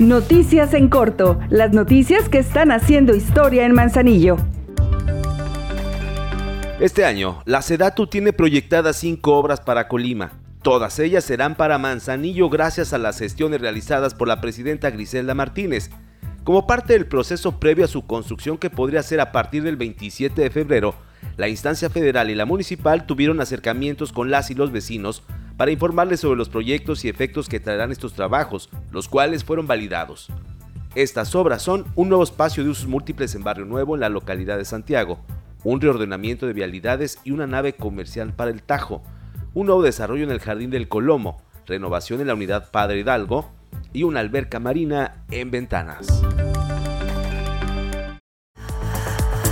Noticias en corto, las noticias que están haciendo historia en Manzanillo. Este año, la SEDATU tiene proyectadas cinco obras para Colima. Todas ellas serán para Manzanillo gracias a las gestiones realizadas por la presidenta Griselda Martínez, como parte del proceso previo a su construcción que podría ser a partir del 27 de febrero. La instancia federal y la municipal tuvieron acercamientos con las y los vecinos para informarles sobre los proyectos y efectos que traerán estos trabajos, los cuales fueron validados. Estas obras son un nuevo espacio de usos múltiples en Barrio Nuevo en la localidad de Santiago, un reordenamiento de vialidades y una nave comercial para el Tajo, un nuevo desarrollo en el Jardín del Colomo, renovación en la unidad Padre Hidalgo y una alberca marina en Ventanas.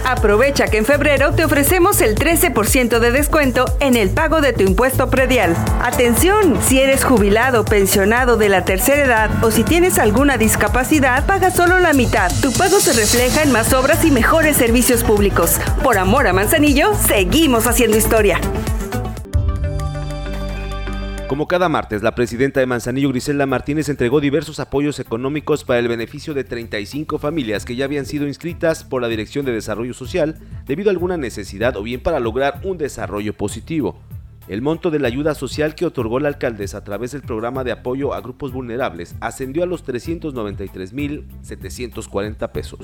Aprovecha que en febrero te ofrecemos el 13% de descuento en el pago de tu impuesto predial. Atención, si eres jubilado, pensionado de la tercera edad o si tienes alguna discapacidad, paga solo la mitad. Tu pago se refleja en más obras y mejores servicios públicos. Por amor a Manzanillo, seguimos haciendo historia. Como cada martes, la presidenta de Manzanillo, Griselda Martínez, entregó diversos apoyos económicos para el beneficio de 35 familias que ya habían sido inscritas por la Dirección de Desarrollo Social debido a alguna necesidad o bien para lograr un desarrollo positivo. El monto de la ayuda social que otorgó la alcaldesa a través del programa de apoyo a grupos vulnerables ascendió a los 393.740 pesos.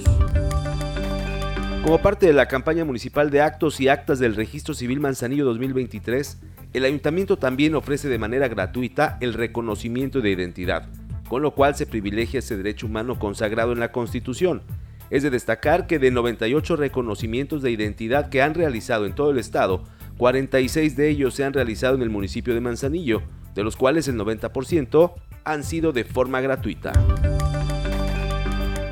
Como parte de la campaña municipal de actos y actas del Registro Civil Manzanillo 2023, el ayuntamiento también ofrece de manera gratuita el reconocimiento de identidad, con lo cual se privilegia ese derecho humano consagrado en la Constitución. Es de destacar que de 98 reconocimientos de identidad que han realizado en todo el estado, 46 de ellos se han realizado en el municipio de Manzanillo, de los cuales el 90% han sido de forma gratuita.